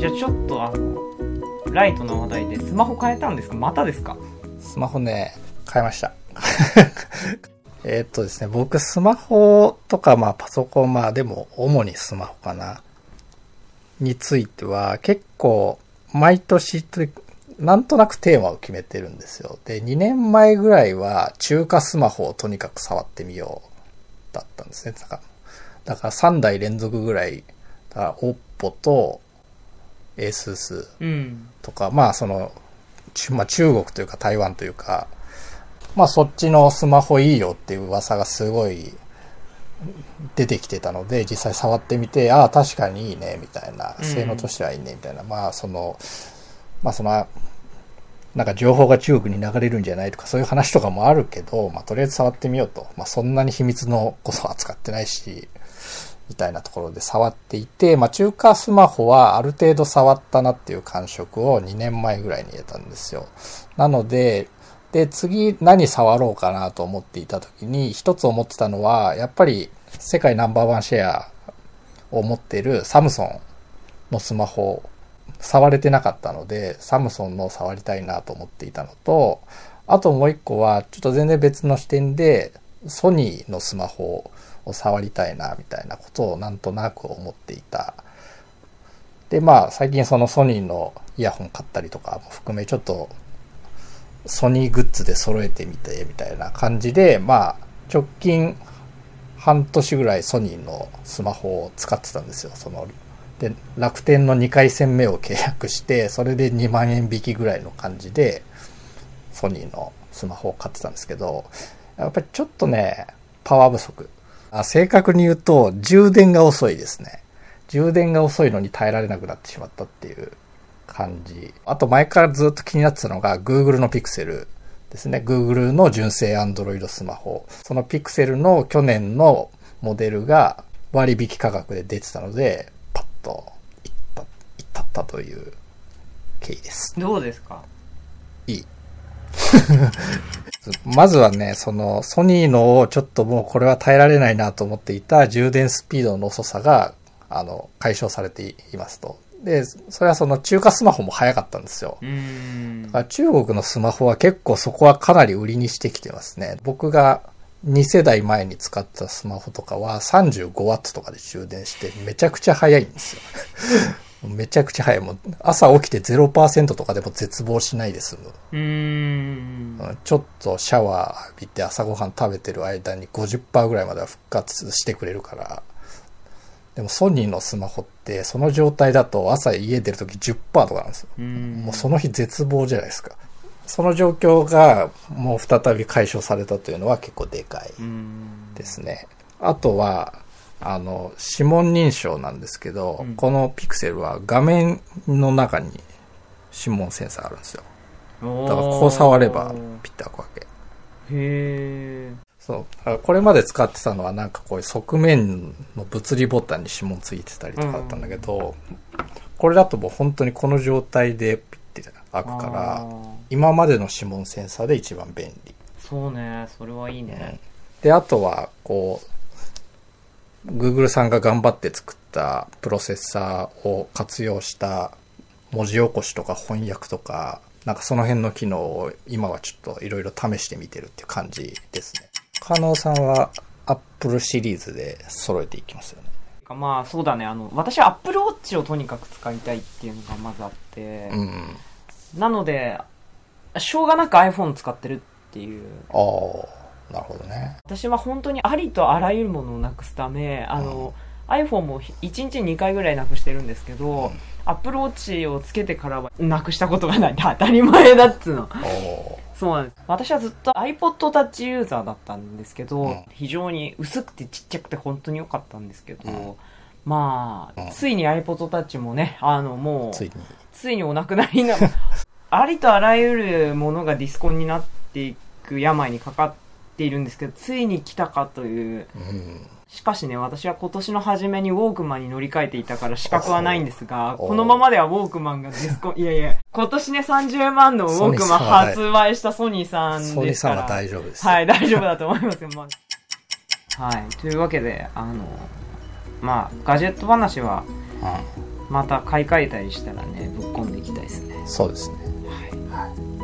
じゃあちょっとあのライトの話題でスマホ変えたんですか？またですか？スマホね、変えました。えっとですね、僕スマホとかまあパソコン、まあでも主にスマホかな。については結構毎年なんとなくテーマを決めてるんですよ。で、2年前ぐらいは中華スマホをとにかく触ってみようだったんですね。だからだから3台連続ぐらい、だから OPPO と ASUS うん。とか、まあその、ちまあ、中国というか台湾というか、まあそっちのスマホいいよっていう噂がすごい出てきてたので、実際触ってみて、ああ、確かにいいね、みたいな、うん性能としてはいいね、みたいな、まあその、まあその、なんか情報が中国に流れるんじゃないとかそういう話とかもあるけど、まあとりあえず触ってみようと。まあそんなに秘密のことは扱ってないし、みたいなところで触っていて、まあ中華スマホはある程度触ったなっていう感触を2年前ぐらいに得たんですよ。なので、で、次何触ろうかなと思っていた時に、一つ思ってたのは、やっぱり世界ナンバーワンシェアを持っているサムソンのスマホ、触れてなかったので、サムソンの触りたいなと思っていたのと、あともう一個は、ちょっと全然別の視点で、ソニーのスマホを触りたいな、みたいなことをなんとなく思っていた。で、まあ、最近そのソニーのイヤホン買ったりとかも含め、ちょっと、ソニーグッズで揃えてみて、みたいな感じで、まあ、直近半年ぐらいソニーのスマホを使ってたんですよ。その、で、楽天の2回戦目を契約して、それで2万円引きぐらいの感じで、ソニーのスマホを買ってたんですけど、やっぱりちょっとね、パワー不足。あ正確に言うと、充電が遅いですね。充電が遅いのに耐えられなくなってしまったっていう感じ。あと前からずっと気になってたのが Google の Pixel ですね。Google の純正 Android スマホ。その Pixel の去年のモデルが割引価格で出てたので、パッといった、いったったという経緯です。どうですか？いい。まずはね、そのソニーのをちょっともうこれは耐えられないなと思っていた充電スピードの遅さが、あの、解消されていますと。で、それはその中華スマホも早かったんですよ。だから中国のスマホは結構そこはかなり売りにしてきてますね。僕が2世代前に使ったスマホとかは 35W とかで充電してめちゃくちゃ早いんですよ。めちゃくちゃ早い。もう朝起きて0%とかでも絶望しないで済む。うーんうんちょっとシャワー浴びて朝ごはん食べてる間に50%ぐらいまでは復活してくれるから。でもソニーのスマホってその状態だと朝家出るとき10%とかなんですよ。もうその日絶望じゃないですか。その状況がもう再び解消されたというのは結構でかいですね。あとは、あの、指紋認証なんですけど、うんこのピクセルは画面の中に指紋センサーあるんですよ。だからこう触ればピッて開くわけ。へえそう。これまで使ってたのはなんかこういう側面の物理ボタンに指紋ついてたりとかだったんだけど、これだともう本当にこの状態でピッて開くから、今までの指紋センサーで一番便利。そうねそれはいいねで、あとは、こう、Google さんが頑張って作ったプロセッサーを活用した文字起こしとか翻訳とか、なんかその辺の機能を今はちょっといろいろ試してみてるっていう感じですね。加納さんは Apple シリーズで揃えていきますよね。まあそうだねあの私は Apple Watch をとにかく使いたいっていうのがまずあって、うん。なのでしょうがなく iPhone 使ってるっていうああ、なるほどね。私は本当にありとあらゆるものをなくすためあの、iPhone も1日に2回ぐらいなくしてるんですけど、うん。Apple Watch をつけてからはなくしたことがない。当たり前だっつうの。おそうなんです。私はずっと iPod Touch ユーザーだったんですけど、うん。非常に薄くてちっちゃくて本当に良かったんですけど、うん。まあ、うん。ついに iPod Touch もねあのもうついに。ついにお亡くなりになるありとあらゆるものがディスコンになっていく病にかかっているんですけどついに来たかといううん。しかしね私は今年の初めにウォークマンに乗り換えていたから資格はないんですがおこのままではウォークマンがディスコンいやいや今年ね30万のウォークマン発売したソニーさんソニーですからさんは大丈夫です。はい、大丈夫だと思いますよ、まあはい、というわけで、あの、まあ、ガジェット話は、うん。また買い替えたりしたらねぶっ込んでいきたいですねそうですね。はいはい。